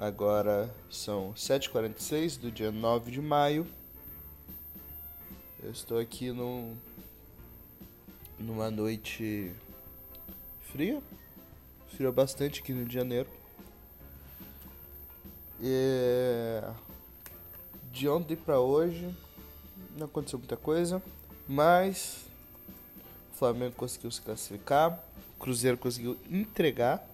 Agora são 7h46 do dia 9 de maio. Eu estou aqui num, numa noite fria. Fria bastante aqui no Rio de Janeiro. E de ontem para hoje não aconteceu muita coisa, mas o Flamengo conseguiu se classificar, o Cruzeiro conseguiu entregar,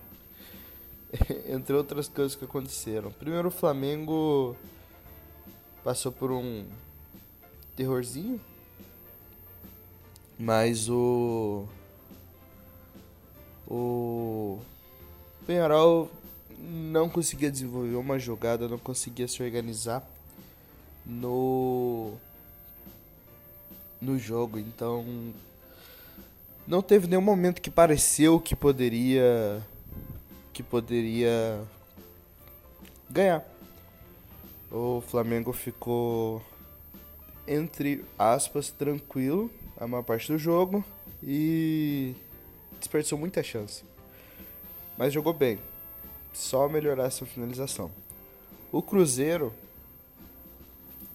entre outras coisas que aconteceram. Primeiro, o Flamengo passou por um terrorzinho, mas o o Penharol não conseguia desenvolver uma jogada, não conseguia se organizar no no jogo, então não teve nenhum momento que pareceu que poderia que poderia ganhar. O Flamengo ficou entre aspas tranquilo a maior parte do jogo e desperdiçou muita chance. Mas jogou bem. Só melhorar essa finalização. O Cruzeiro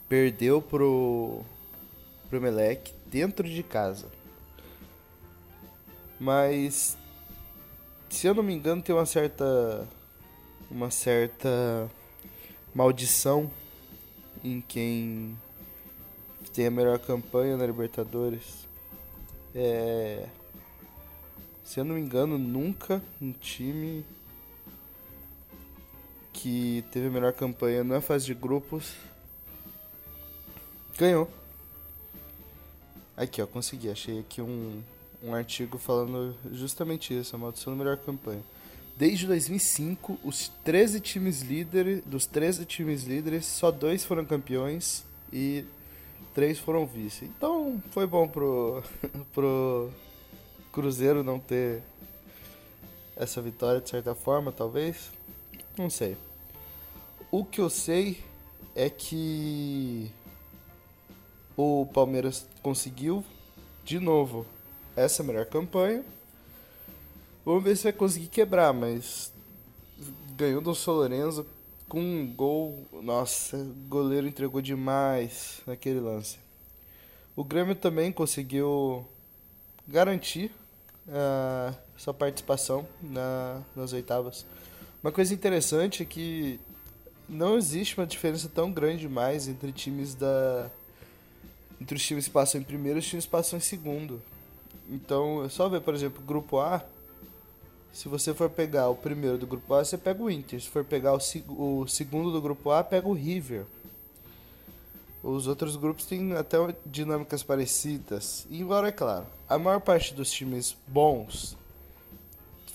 perdeu pro pro Melec dentro de casa. Mas se eu não me engano tem uma certa uma certa maldição em quem tem a melhor campanha na Libertadores. É se eu não me engano, nunca um time que teve a melhor campanha na fase de grupos ganhou. Aqui, ó, consegui. Achei aqui um, um artigo falando justamente isso, a maldição da melhor campanha. Desde 2005, os 13 times líderes, dos 13 times líderes, só dois foram campeões e três foram vice. Então, foi bom pro pro Cruzeiro não ter essa vitória de certa forma, talvez. Não sei. O que eu sei é que o Palmeiras conseguiu de novo essa melhor campanha. Vamos ver se vai conseguir quebrar, mas ganhou do São Lourenço com um gol. Nossa, o goleiro entregou demais naquele lance. O Grêmio também conseguiu garantir uh, sua participação na, nas oitavas. Uma coisa interessante é que não existe uma diferença tão grande mais entre times da entre os times que passam em primeiro e os times que passam em segundo. Então, é só ver, por exemplo, grupo A. Se você for pegar o primeiro do grupo A, você pega o Inter. Se for pegar o, o segundo do grupo A, pega o River. Os outros grupos têm até dinâmicas parecidas. Embora, é claro, a maior parte dos times bons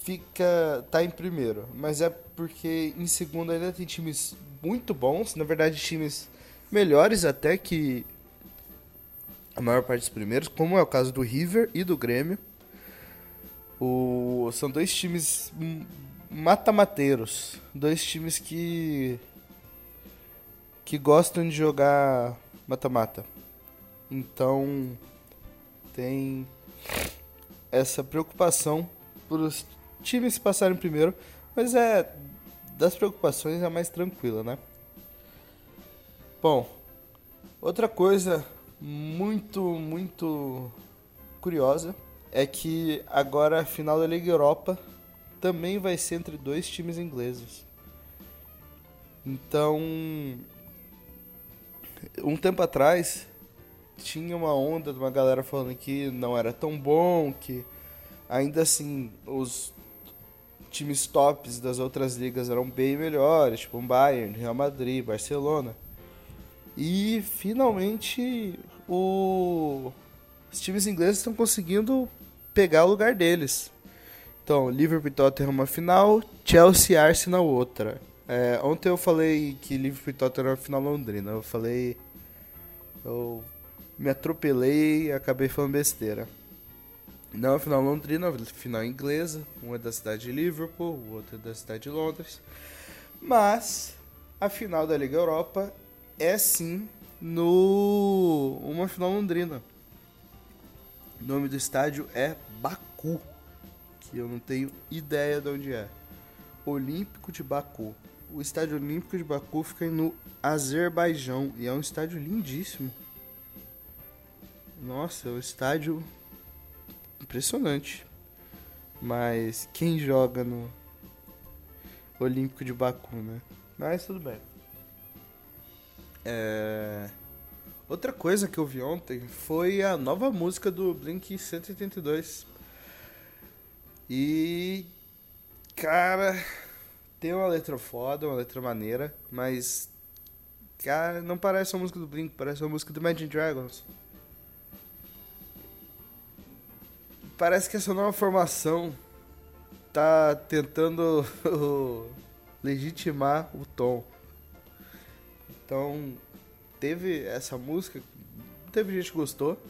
fica tá em primeiro, mas é porque em segundo ainda tem times muito bons, na verdade times melhores até que a maior parte dos primeiros, como é o caso do River e do Grêmio. O, são dois times matamateiros, dois times que que gostam de jogar mata-mata. Então tem essa preocupação por os times passarem primeiro, mas é das preocupações é a mais tranquila, né? Bom, outra coisa muito, muito curiosa é que agora a final da Liga Europa também vai ser entre dois times ingleses. Então, um tempo atrás tinha uma onda de uma galera falando que não era tão bom, que ainda assim os times tops das outras ligas eram bem melhores, tipo Bayern, Real Madrid, Barcelona. E finalmente o... os times ingleses estão conseguindo pegar o lugar deles. Então, Liverpool e Tottenham uma final, Chelsea e Arsenal outra. É, ontem eu falei que Liverpool e Tottenham era final londrina. Eu falei. Eu me atropelei e acabei falando besteira. Não é final londrina, final inglesa. Um é da cidade de Liverpool, o outro é da cidade de Londres. Mas a final da Liga Europa é sim no uma final londrina. O nome do estádio é Baku, que eu não tenho ideia de onde é. Olímpico de Baku. o Estádio Olímpico de Baku fica no Azerbaijão e é um estádio lindíssimo. Nossa, é um estádio impressionante. Mas quem joga no Olímpico de Baku, né? Mas tudo bem. É... Outra coisa que eu vi ontem foi a nova música do Blink 182. E. Cara. Tem uma letra foda, uma letra maneira, mas. Cara, não parece uma música do Blink, parece uma música do Imagine Dragons. Parece que essa nova formação tá tentando legitimar o tom. Então, teve essa música, teve gente que gostou.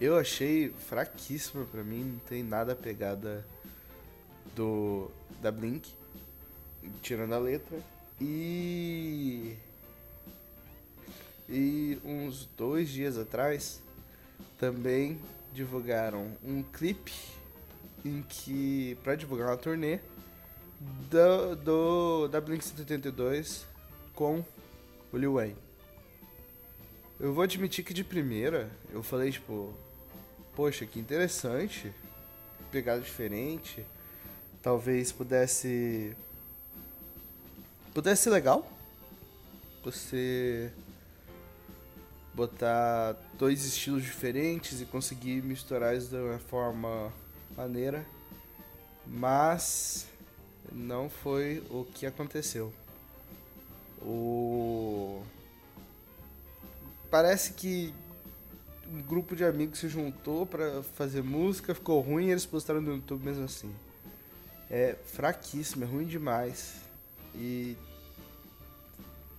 Eu achei fraquíssima pra mim, não tem nada pegada do da Blink, tirando a letra. E e uns dois dias atrás também divulgaram um clipe em que para divulgar uma turnê do, do da Blink 182 com o Lil Wayne. Eu vou admitir que de primeira eu falei tipo, poxa, que interessante, pegada diferente, talvez pudesse pudesse ser legal você botar dois estilos diferentes e conseguir misturar isso de uma forma maneira, mas não foi o que aconteceu. O parece que um grupo de amigos se juntou para fazer música, ficou ruim e eles postaram no YouTube mesmo assim. É fraquíssimo, é ruim demais. E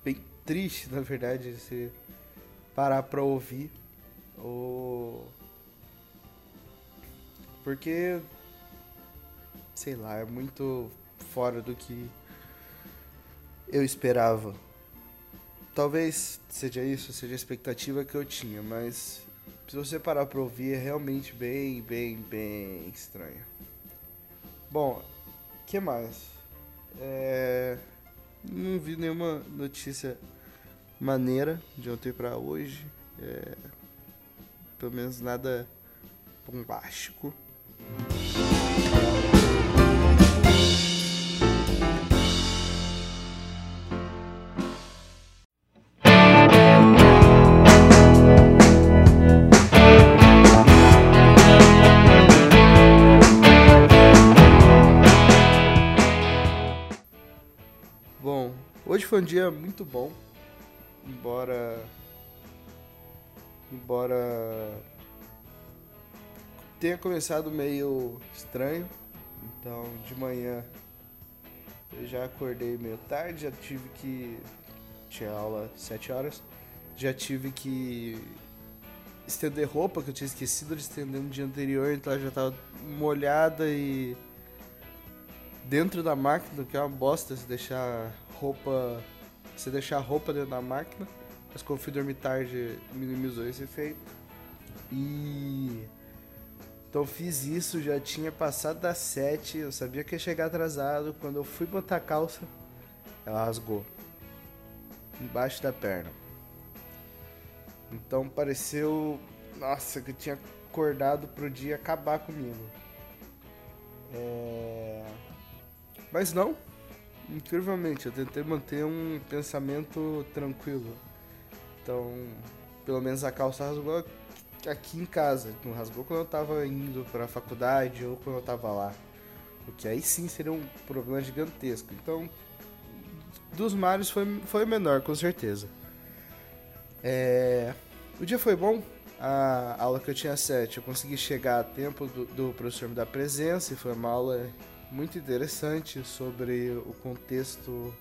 bem triste, na verdade, se parar pra ouvir. Ou... Porque, sei lá, é muito fora do que eu esperava. Talvez seja isso, seja a expectativa que eu tinha, mas se você parar pra ouvir é realmente bem, bem, bem estranho. Bom, que mais? É... Não vi nenhuma notícia maneira de ontem para hoje. É, pelo menos nada bombástico. Foi um dia muito bom embora embora tenha começado meio estranho, então de manhã eu já acordei meio tarde, já tive que tinha aula às 7 horas, já tive que estender roupa que eu tinha esquecido de estender no dia anterior, então ela já tava molhada e dentro da máquina, que é uma bosta se deixar roupa você deixar a roupa dentro da máquina. Mas como fui dormir tarde, minimizou esse efeito. E. Então fiz isso, já tinha passado das 7, eu sabia que ia chegar atrasado. Quando eu fui botar a calça, ela rasgou. Embaixo da perna. Então pareceu. Nossa, que eu tinha acordado pro dia acabar comigo. É... Mas não, incrivelmente, eu tentei manter um pensamento tranquilo. Então, pelo menos a calça rasgou aqui em casa. Não rasgou quando eu tava indo pra faculdade ou quando eu tava lá. O que aí sim seria um problema gigantesco. Então, dos mares foi, foi menor, com certeza. É... O dia foi bom. A aula que eu tinha sete, eu consegui chegar a tempo do, do professor me dar presença e foi uma aula muito interessante sobre o contexto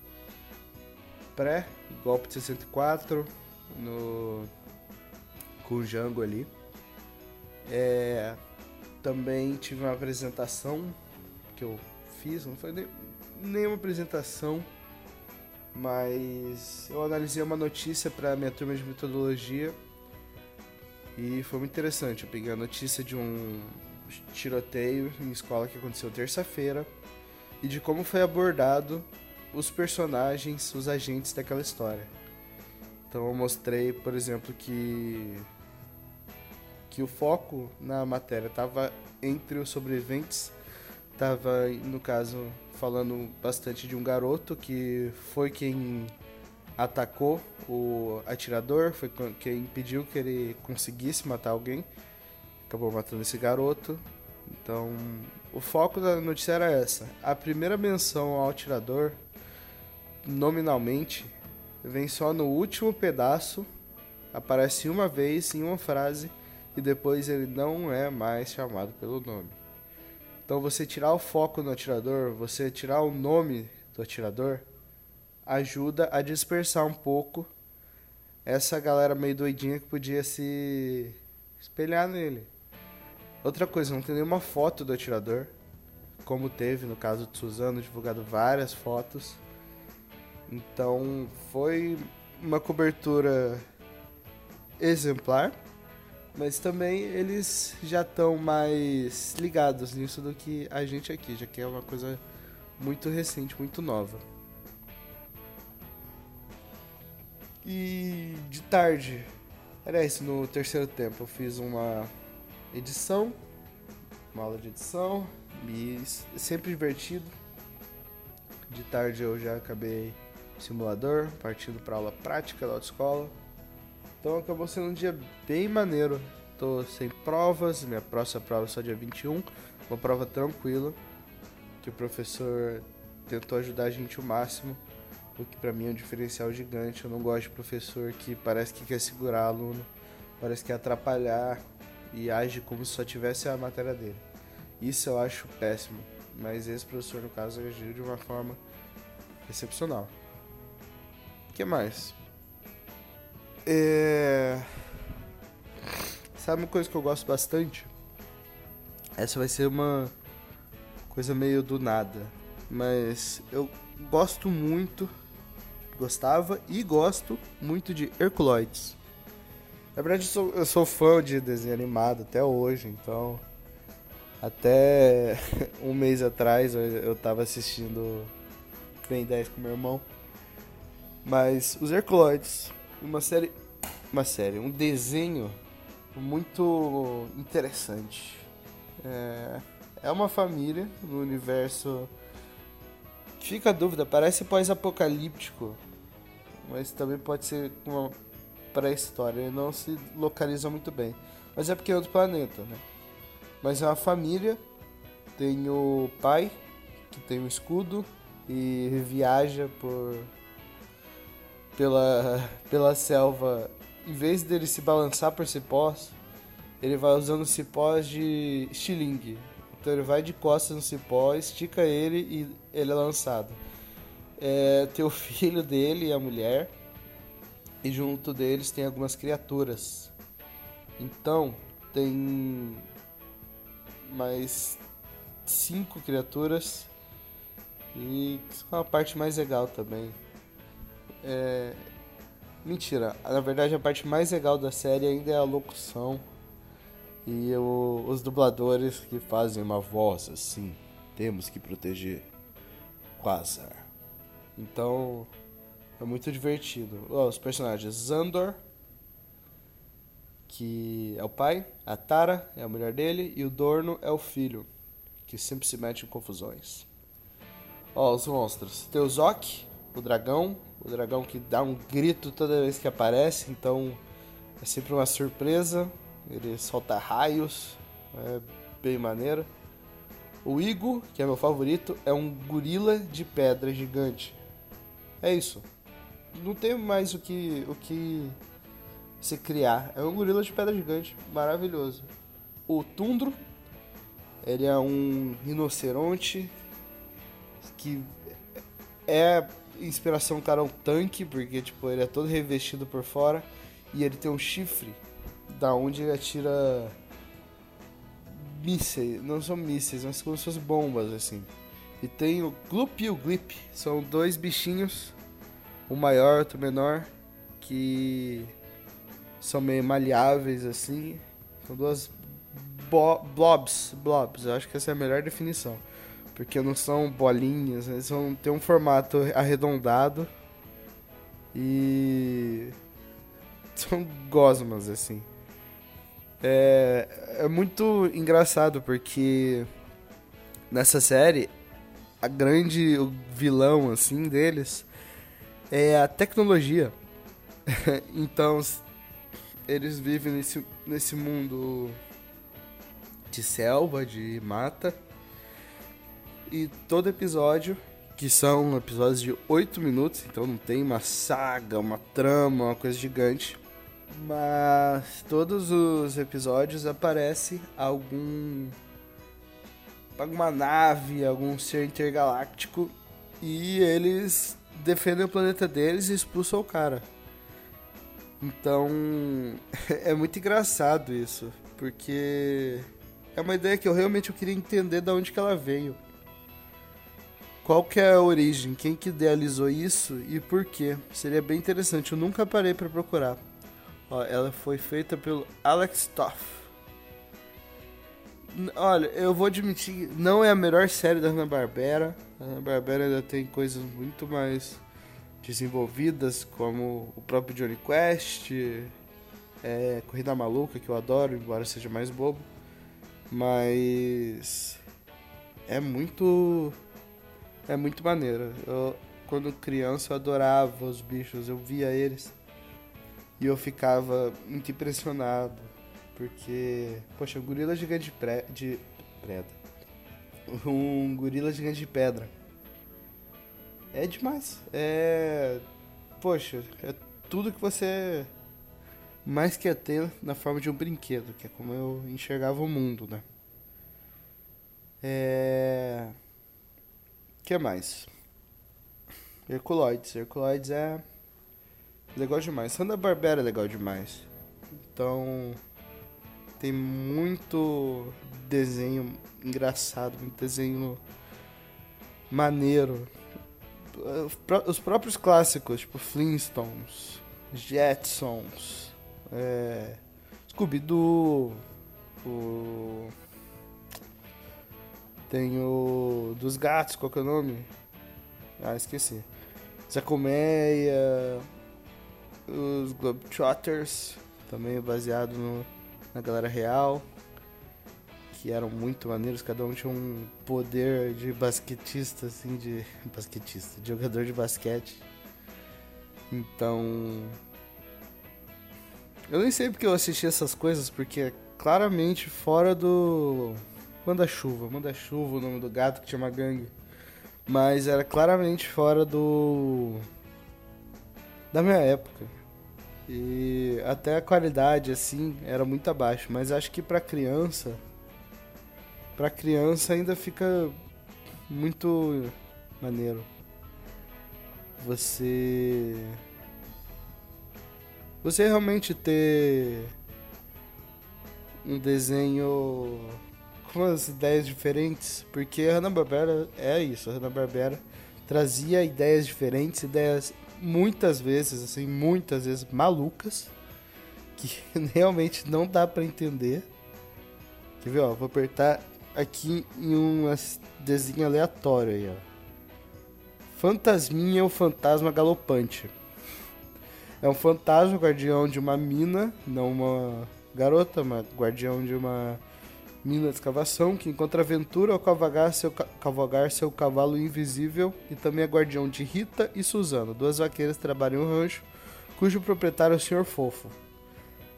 pré-golpe de 64 no, com o Django ali. É, também tive uma apresentação que eu fiz, não foi nem, nenhuma apresentação, mas eu analisei uma notícia para minha turma de metodologia e foi muito interessante. Eu peguei a notícia de um tiroteio em escola que aconteceu terça-feira e de como foi abordado os personagens, os agentes daquela história. Então eu mostrei, por exemplo, que que o foco na matéria estava entre os sobreviventes, estava no caso falando bastante de um garoto que foi quem atacou o atirador, foi quem impediu que ele conseguisse matar alguém, acabou matando esse garoto. Então, o foco da notícia era essa. A primeira menção ao atirador, nominalmente, vem só no último pedaço, aparece uma vez em uma frase e depois ele não é mais chamado pelo nome. Então você tirar o foco no atirador, você tirar o nome do atirador, ajuda a dispersar um pouco essa galera meio doidinha que podia se espelhar nele. Outra coisa, não tem nenhuma foto do atirador, como teve no caso de Suzano, divulgado várias fotos. Então foi uma cobertura exemplar mas também eles já estão mais ligados nisso do que a gente aqui, já que é uma coisa muito recente, muito nova. E de tarde, isso, no terceiro tempo eu fiz uma edição, uma aula de edição, e sempre divertido. De tarde eu já acabei simulador, partindo para aula prática da autoescola. Então acabou sendo um dia bem maneiro. Tô sem provas, minha próxima prova é só dia 21, uma prova tranquila, que o professor tentou ajudar a gente o máximo, o que para mim é um diferencial gigante. Eu não gosto de professor que parece que quer segurar aluno, parece que quer atrapalhar e age como se só tivesse a matéria dele. Isso eu acho péssimo, mas esse professor no caso agiu de uma forma excepcional. O que mais? É... Sabe uma coisa que eu gosto bastante? Essa vai ser uma coisa meio do nada, mas eu gosto muito, gostava e gosto muito de Herculoides. Na verdade, eu sou, eu sou fã de desenho animado até hoje, então. Até um mês atrás eu, tava assistindo Ben 10 com meu irmão. Mas os Herculoides uma série, uma série, um desenho muito interessante. É, é uma família no universo. Fica a dúvida, parece pós-apocalíptico, mas também pode ser uma pré-história. Ele não se localiza muito bem, mas é porque é outro planeta, né? Mas é uma família. Tem o pai que tem um escudo e viaja por pela, pela selva, em vez dele se balançar por cipós, ele vai usando cipós de estilingue. Então ele vai de costas no cipó, estica ele e ele é lançado. É, tem o filho dele e a mulher, e junto deles tem algumas criaturas. Então tem mais cinco criaturas e é a parte mais legal também. É... Mentira, na verdade a parte mais legal da série ainda é a locução e o, os dubladores que fazem uma voz assim. Temos que proteger Quasar. Então é muito divertido. Os personagens Zandor, que é o pai, a Tara é a mulher dele e o Dorno é o filho, que sempre se mete em confusões. Ó, os monstros. Tem o o dragão, o dragão que dá um grito toda vez que aparece, então é sempre uma surpresa. Ele solta raios, é bem maneiro. O Igo, que é meu favorito, é um gorila de pedra gigante. É isso. Não tem mais o que o que se criar. É um gorila de pedra gigante, maravilhoso. O Tundro, ele é um rinoceronte que é inspiração cara um tanque, porque tipo, ele é todo revestido por fora e ele tem um chifre da onde ele atira mísseis, não são mísseis, mas como se fossem bombas assim. E tem o Gloop e o Glip, são dois bichinhos, um maior, outro menor, que são meio maleáveis assim. São duas blobs, blobs, eu acho que essa é a melhor definição. Porque não são bolinhas, eles vão ter um formato arredondado. E. São gosmas, assim. É, é muito engraçado porque nessa série a grande vilão assim deles é a tecnologia. então eles vivem nesse, nesse mundo de selva, de mata. E todo episódio, que são episódios de 8 minutos, então não tem uma saga, uma trama, uma coisa gigante. Mas todos os episódios aparece algum alguma nave, algum ser intergaláctico e eles defendem o planeta deles e expulsam o cara. Então, é muito engraçado isso, porque é uma ideia que eu realmente eu queria entender de onde que ela veio. Qual que é a origem, quem que idealizou isso e por quê? Seria bem interessante, eu nunca parei para procurar. Ó, ela foi feita pelo Alex Toff. Olha, eu vou admitir, não é a melhor série da Hanna-Barbera. A Hanna-Barbera ainda tem coisas muito mais desenvolvidas, como o próprio Johnny Quest, é, Corrida Maluca, que eu adoro, embora seja mais bobo. Mas é muito é muito maneiro. Eu quando criança eu adorava os bichos, eu via eles e eu ficava muito impressionado, porque poxa, um gorila gigante de, pre... de pedra. Um gorila gigante de pedra é demais. É. Poxa, é tudo que você mais quer ter na forma de um brinquedo, que é como eu enxergava o mundo, né? É. que mais? Herculoides. Herculoides é legal demais. Santa Barbera é legal demais. Então tem muito desenho engraçado, muito desenho maneiro os próprios clássicos, tipo Flintstones, Jetsons, é, Scooby-Doo, o... tem o dos gatos, qual que é o nome? Ah, esqueci. Zé Colmeia, os Globetrotters, também baseado no, na galera real que eram muito maneiros, cada um tinha um poder de basquetista, assim, de. basquetista, de jogador de basquete. Então. Eu nem sei porque eu assisti essas coisas, porque é claramente fora do. Manda-chuva. Manda-chuva, o nome do gato que tinha uma gangue. Mas era claramente fora do. da minha época. E até a qualidade, assim, era muito abaixo. Mas acho que pra criança para criança ainda fica muito maneiro. Você você realmente ter um desenho com umas ideias diferentes, porque a Hanna-Barbera é isso, a Hanna-Barbera trazia ideias diferentes, ideias muitas vezes, assim, muitas vezes malucas, que realmente não dá para entender. Quer ver, ó, vou apertar aqui em um desenho aleatório aí, ó. Fantasminha é o fantasma galopante. É um fantasma guardião de uma mina, não uma garota, mas guardião de uma mina de escavação que encontra aventura ao cavalgar seu, cavalgar seu cavalo invisível e também é guardião de Rita e Suzano, duas vaqueiras que trabalham em um rancho, cujo proprietário é o Sr. Fofo.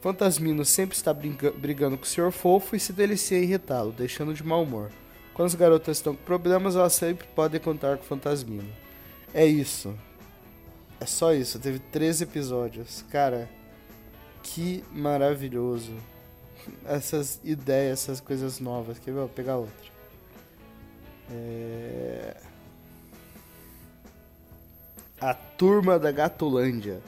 Fantasmino sempre está brigando com o Sr. Fofo e se delicia em irritá-lo, deixando de mau humor. Quando as garotas estão com problemas, elas sempre podem contar com o Fantasmino. É isso. É só isso. Teve 13 episódios. Cara, que maravilhoso. Essas ideias, essas coisas novas. Quer ver? Vou pegar outra. É... A Turma da Gatolândia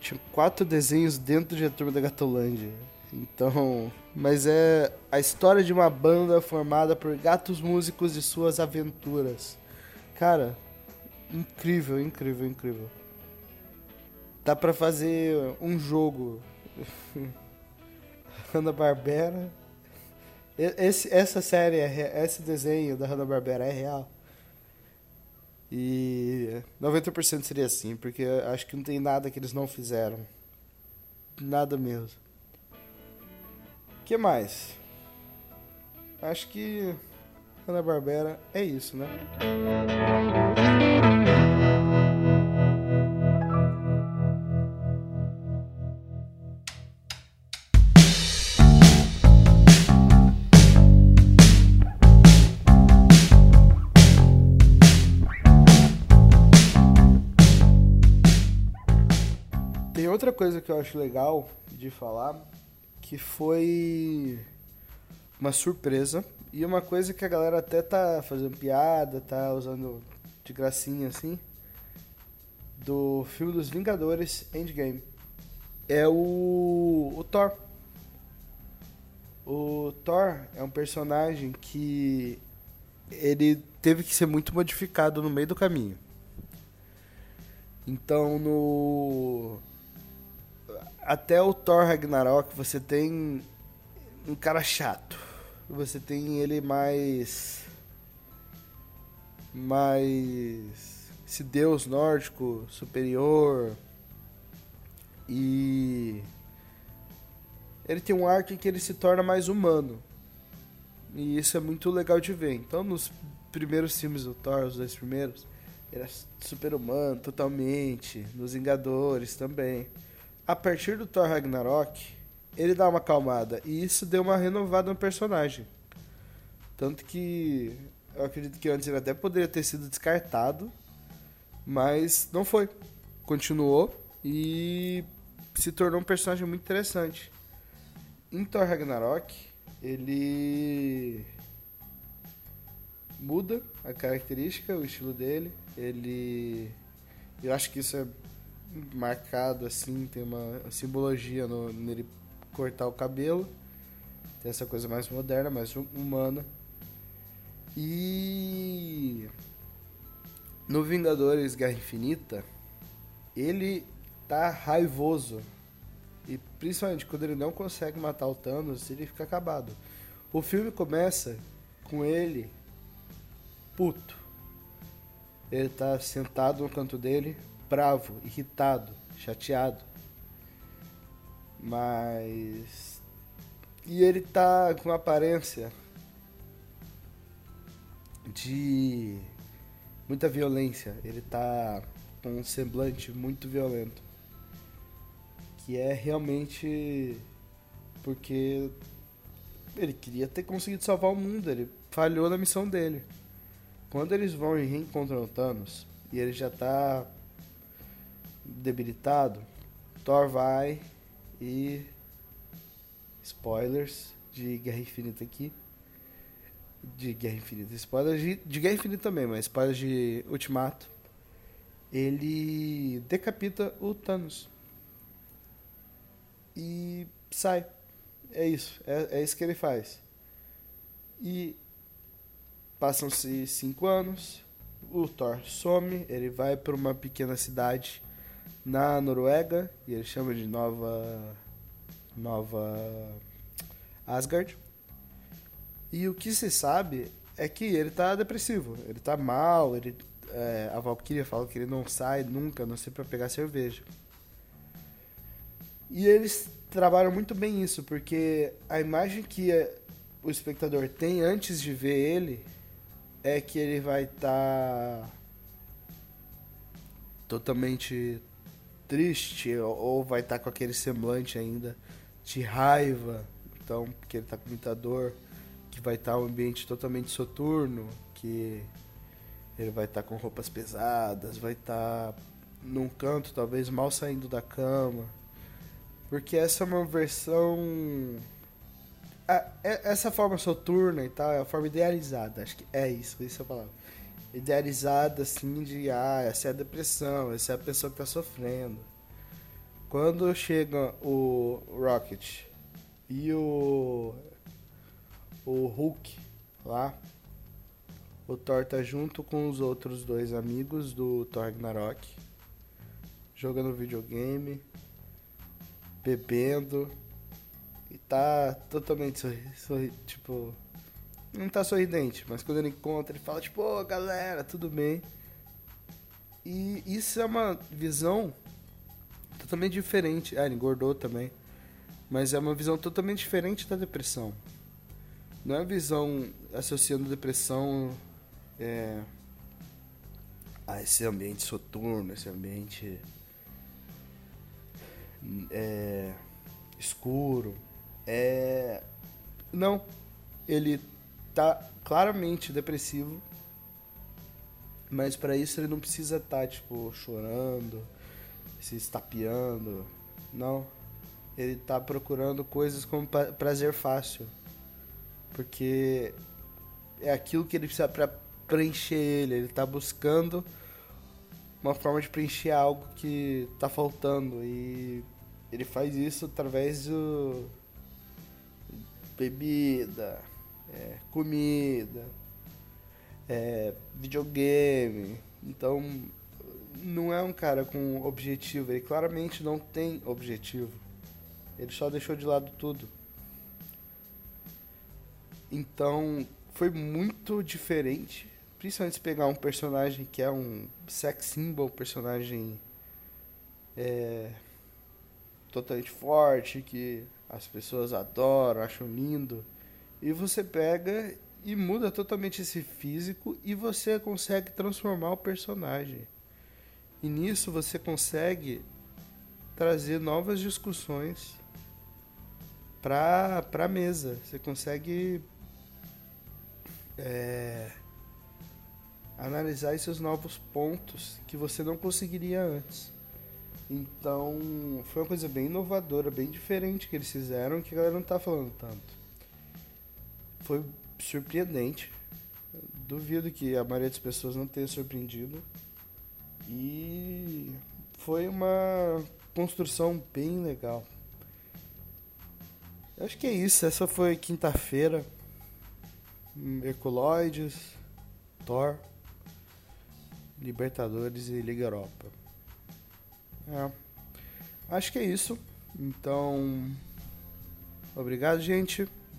tinha quatro desenhos dentro de A Turma da Gatolândia. Então, mas é a história de uma banda formada por gatos músicos e suas aventuras. Cara, incrível, incrível, incrível. Dá pra fazer um jogo. Hanna Barbera Esse, essa série, é, esse desenho da Hanna-Barbera é real. E 90% seria assim, porque acho que não tem nada que eles não fizeram. Nada mesmo. Que mais? Acho que Hanna-Barbera é isso, né? Outra coisa que eu acho legal de falar, que foi uma surpresa e uma coisa que a galera até tá fazendo piada, tá usando de gracinha assim, do filme dos Vingadores Endgame. É o, o Thor. O Thor é um personagem que ele teve que ser muito modificado no meio do caminho. Então no até o Thor Ragnarok você tem um cara chato. Você tem ele mais mais esse deus nórdico superior e ele tem um arco em que ele se torna mais humano. E isso é muito legal de ver. Então nos primeiros filmes do Thor, os dois primeiros, ele é super humano totalmente, nos Vingadores também a partir do Thor Ragnarok, ele dá uma acalmada. E isso deu uma renovada no personagem. Tanto que eu acredito que antes ele até poderia ter sido descartado, mas não foi. Continuou e se tornou um personagem muito interessante. Em Thor Ragnarok, ele muda a característica, o estilo dele. Ele. Eu acho que isso é marcado assim, tem uma simbologia no, nele cortar o cabelo. Tem essa coisa mais moderna, mais humana. E no Vingadores Guerra Infinita, ele tá raivoso. E principalmente quando ele não consegue matar o Thanos, ele fica acabado. O filme começa com ele puto. Ele tá sentado no canto dele, bravo, irritado, chateado. Mas. E ele tá com aparência de muita violência. Ele tá com um semblante muito violento. Que é realmente porque ele queria ter conseguido salvar o mundo, ele falhou na missão dele. Quando eles vão e reencontram o Thanos, e ele já tá debilitado, Thor vai e. Spoilers de Guerra Infinita aqui. De Guerra Infinita. Spoilers de, de Guerra Infinita também, mas spoilers de Ultimato. Ele decapita o Thanos. E sai. É isso. É, é isso que ele faz. E passam-se cinco anos. O Thor some. Ele vai para uma pequena cidade na Noruega e ele chama de Nova Nova Asgard. E o que se sabe é que ele tá depressivo, ele tá mal, ele é, a Valkyria fala que ele não sai nunca, não sei para pegar cerveja. E eles trabalham muito bem isso, porque a imagem que o espectador tem antes de ver ele é que ele vai estar tá totalmente triste ou vai estar tá com aquele semblante ainda de raiva, então porque ele está com muita dor, que vai estar tá um ambiente totalmente soturno, que ele vai estar tá com roupas pesadas, vai estar tá num canto talvez mal saindo da cama, porque essa é uma versão essa forma soturna e tal é a forma idealizada, acho que é isso, essa é a palavra idealizada assim de ah, essa é a depressão, essa é a pessoa que tá sofrendo. Quando chega o Rocket e o o Hulk lá, o Thor tá junto com os outros dois amigos do Thor Ragnarok, jogando videogame, bebendo e tá totalmente sorri, sorri tipo não tá sorridente, mas quando ele encontra, ele fala tipo, oh, galera, tudo bem? E isso é uma visão totalmente diferente. Ah, ele engordou também. Mas é uma visão totalmente diferente da depressão. Não é uma visão associando depressão é, a esse ambiente soturno, esse ambiente é, escuro. É, não, ele tá claramente depressivo, mas para isso ele não precisa estar tá, tipo chorando, se estapeando, não. Ele tá procurando coisas como prazer fácil, porque é aquilo que ele precisa para preencher ele. Ele tá buscando uma forma de preencher algo que tá faltando e ele faz isso através do bebida, é, comida, é, videogame. Então, não é um cara com objetivo. Ele claramente não tem objetivo. Ele só deixou de lado tudo. Então, foi muito diferente. Principalmente se pegar um personagem que é um sex symbol, personagem é, totalmente forte, que as pessoas adoram, acham lindo. E você pega e muda totalmente esse físico e você consegue transformar o personagem. E nisso você consegue trazer novas discussões para a mesa. Você consegue é, analisar esses novos pontos que você não conseguiria antes. Então, foi uma coisa bem inovadora, bem diferente que eles fizeram, que a galera não tá falando tanto. Foi surpreendente. Duvido que a maioria das pessoas não tenha surpreendido. E foi uma construção bem legal. Acho que é isso. Essa foi quinta-feira. Herculoides, Thor, Libertadores e Liga Europa. É. Acho que é isso. Então, obrigado, gente.